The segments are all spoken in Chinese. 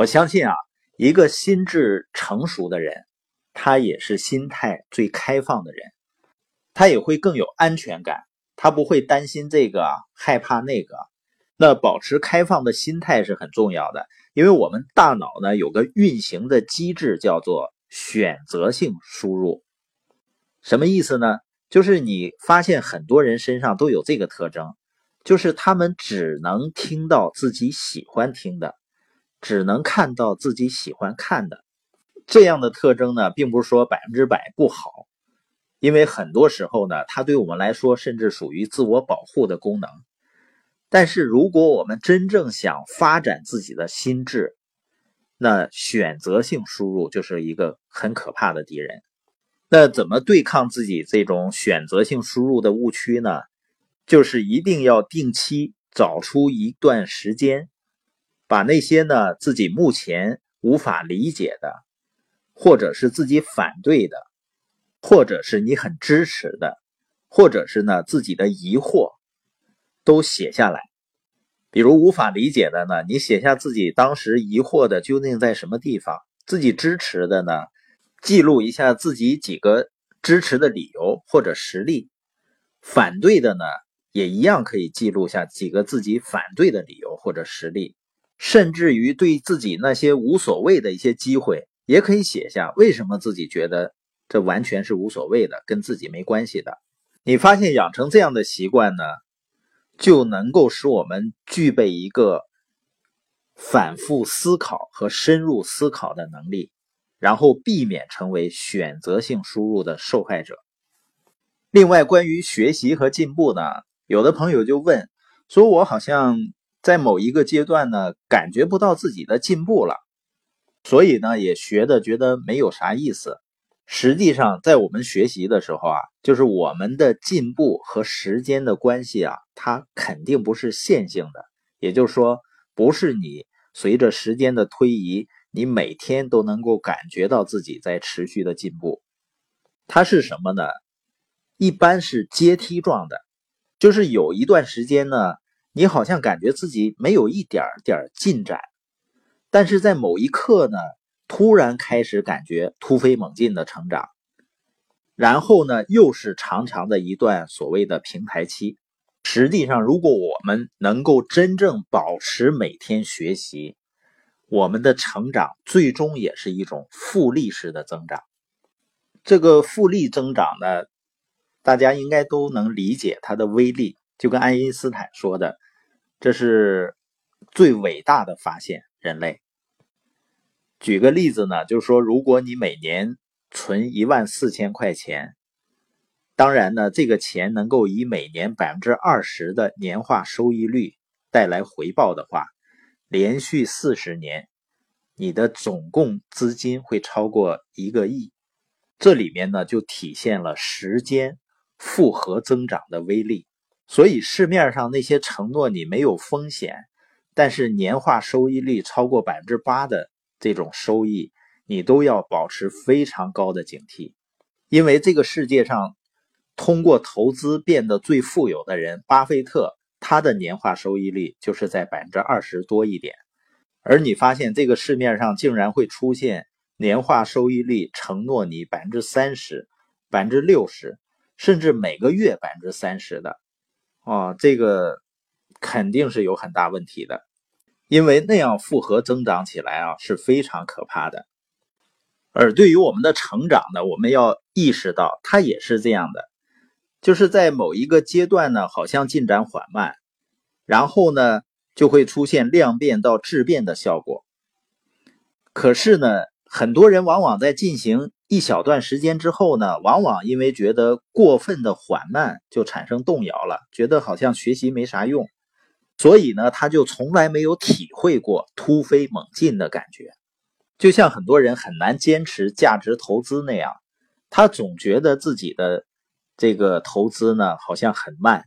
我相信啊，一个心智成熟的人，他也是心态最开放的人，他也会更有安全感，他不会担心这个，害怕那个。那保持开放的心态是很重要的，因为我们大脑呢有个运行的机制叫做选择性输入，什么意思呢？就是你发现很多人身上都有这个特征，就是他们只能听到自己喜欢听的。只能看到自己喜欢看的这样的特征呢，并不是说百分之百不好，因为很多时候呢，它对我们来说甚至属于自我保护的功能。但是，如果我们真正想发展自己的心智，那选择性输入就是一个很可怕的敌人。那怎么对抗自己这种选择性输入的误区呢？就是一定要定期找出一段时间。把那些呢自己目前无法理解的，或者是自己反对的，或者是你很支持的，或者是呢自己的疑惑，都写下来。比如无法理解的呢，你写下自己当时疑惑的究竟在什么地方；自己支持的呢，记录一下自己几个支持的理由或者实例；反对的呢，也一样可以记录下几个自己反对的理由或者实例。甚至于对自己那些无所谓的一些机会，也可以写下为什么自己觉得这完全是无所谓的，跟自己没关系的。你发现养成这样的习惯呢，就能够使我们具备一个反复思考和深入思考的能力，然后避免成为选择性输入的受害者。另外，关于学习和进步呢，有的朋友就问说：“我好像……”在某一个阶段呢，感觉不到自己的进步了，所以呢，也学的觉得没有啥意思。实际上，在我们学习的时候啊，就是我们的进步和时间的关系啊，它肯定不是线性的。也就是说，不是你随着时间的推移，你每天都能够感觉到自己在持续的进步。它是什么呢？一般是阶梯状的，就是有一段时间呢。你好像感觉自己没有一点点进展，但是在某一刻呢，突然开始感觉突飞猛进的成长，然后呢，又是长长的一段所谓的平台期。实际上，如果我们能够真正保持每天学习，我们的成长最终也是一种复利式的增长。这个复利增长呢，大家应该都能理解它的威力。就跟爱因斯坦说的，这是最伟大的发现。人类，举个例子呢，就是说，如果你每年存一万四千块钱，当然呢，这个钱能够以每年百分之二十的年化收益率带来回报的话，连续四十年，你的总共资金会超过一个亿。这里面呢，就体现了时间复合增长的威力。所以市面上那些承诺你没有风险，但是年化收益率超过百分之八的这种收益，你都要保持非常高的警惕，因为这个世界上通过投资变得最富有的人，巴菲特他的年化收益率就是在百分之二十多一点，而你发现这个市面上竟然会出现年化收益率承诺你百分之三十、百分之六十，甚至每个月百分之三十的。啊，这个肯定是有很大问题的，因为那样复合增长起来啊是非常可怕的。而对于我们的成长呢，我们要意识到它也是这样的，就是在某一个阶段呢，好像进展缓慢，然后呢就会出现量变到质变的效果。可是呢，很多人往往在进行。一小段时间之后呢，往往因为觉得过分的缓慢，就产生动摇了，觉得好像学习没啥用，所以呢，他就从来没有体会过突飞猛进的感觉。就像很多人很难坚持价值投资那样，他总觉得自己的这个投资呢好像很慢。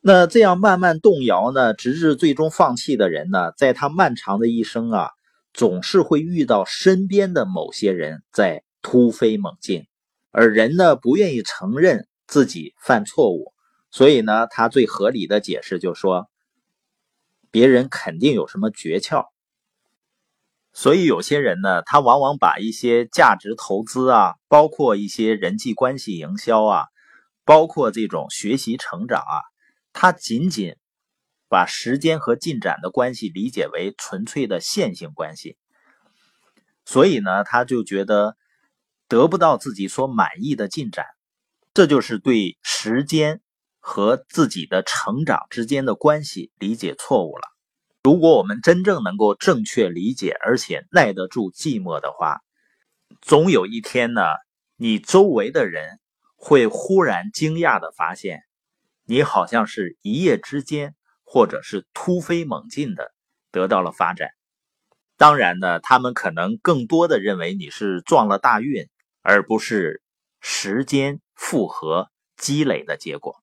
那这样慢慢动摇呢，直至最终放弃的人呢，在他漫长的一生啊。总是会遇到身边的某些人在突飞猛进，而人呢不愿意承认自己犯错误，所以呢，他最合理的解释就说，别人肯定有什么诀窍。所以有些人呢，他往往把一些价值投资啊，包括一些人际关系营销啊，包括这种学习成长啊，他仅仅把时间和进展的关系理解为纯粹的线性关系，所以呢，他就觉得得不到自己所满意的进展，这就是对时间和自己的成长之间的关系理解错误了。如果我们真正能够正确理解，而且耐得住寂寞的话，总有一天呢，你周围的人会忽然惊讶的发现，你好像是一夜之间，或者是突飞猛进的得到了发展。当然呢，他们可能更多的认为你是撞了大运，而不是时间复合积累的结果。